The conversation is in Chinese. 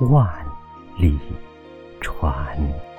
万里船。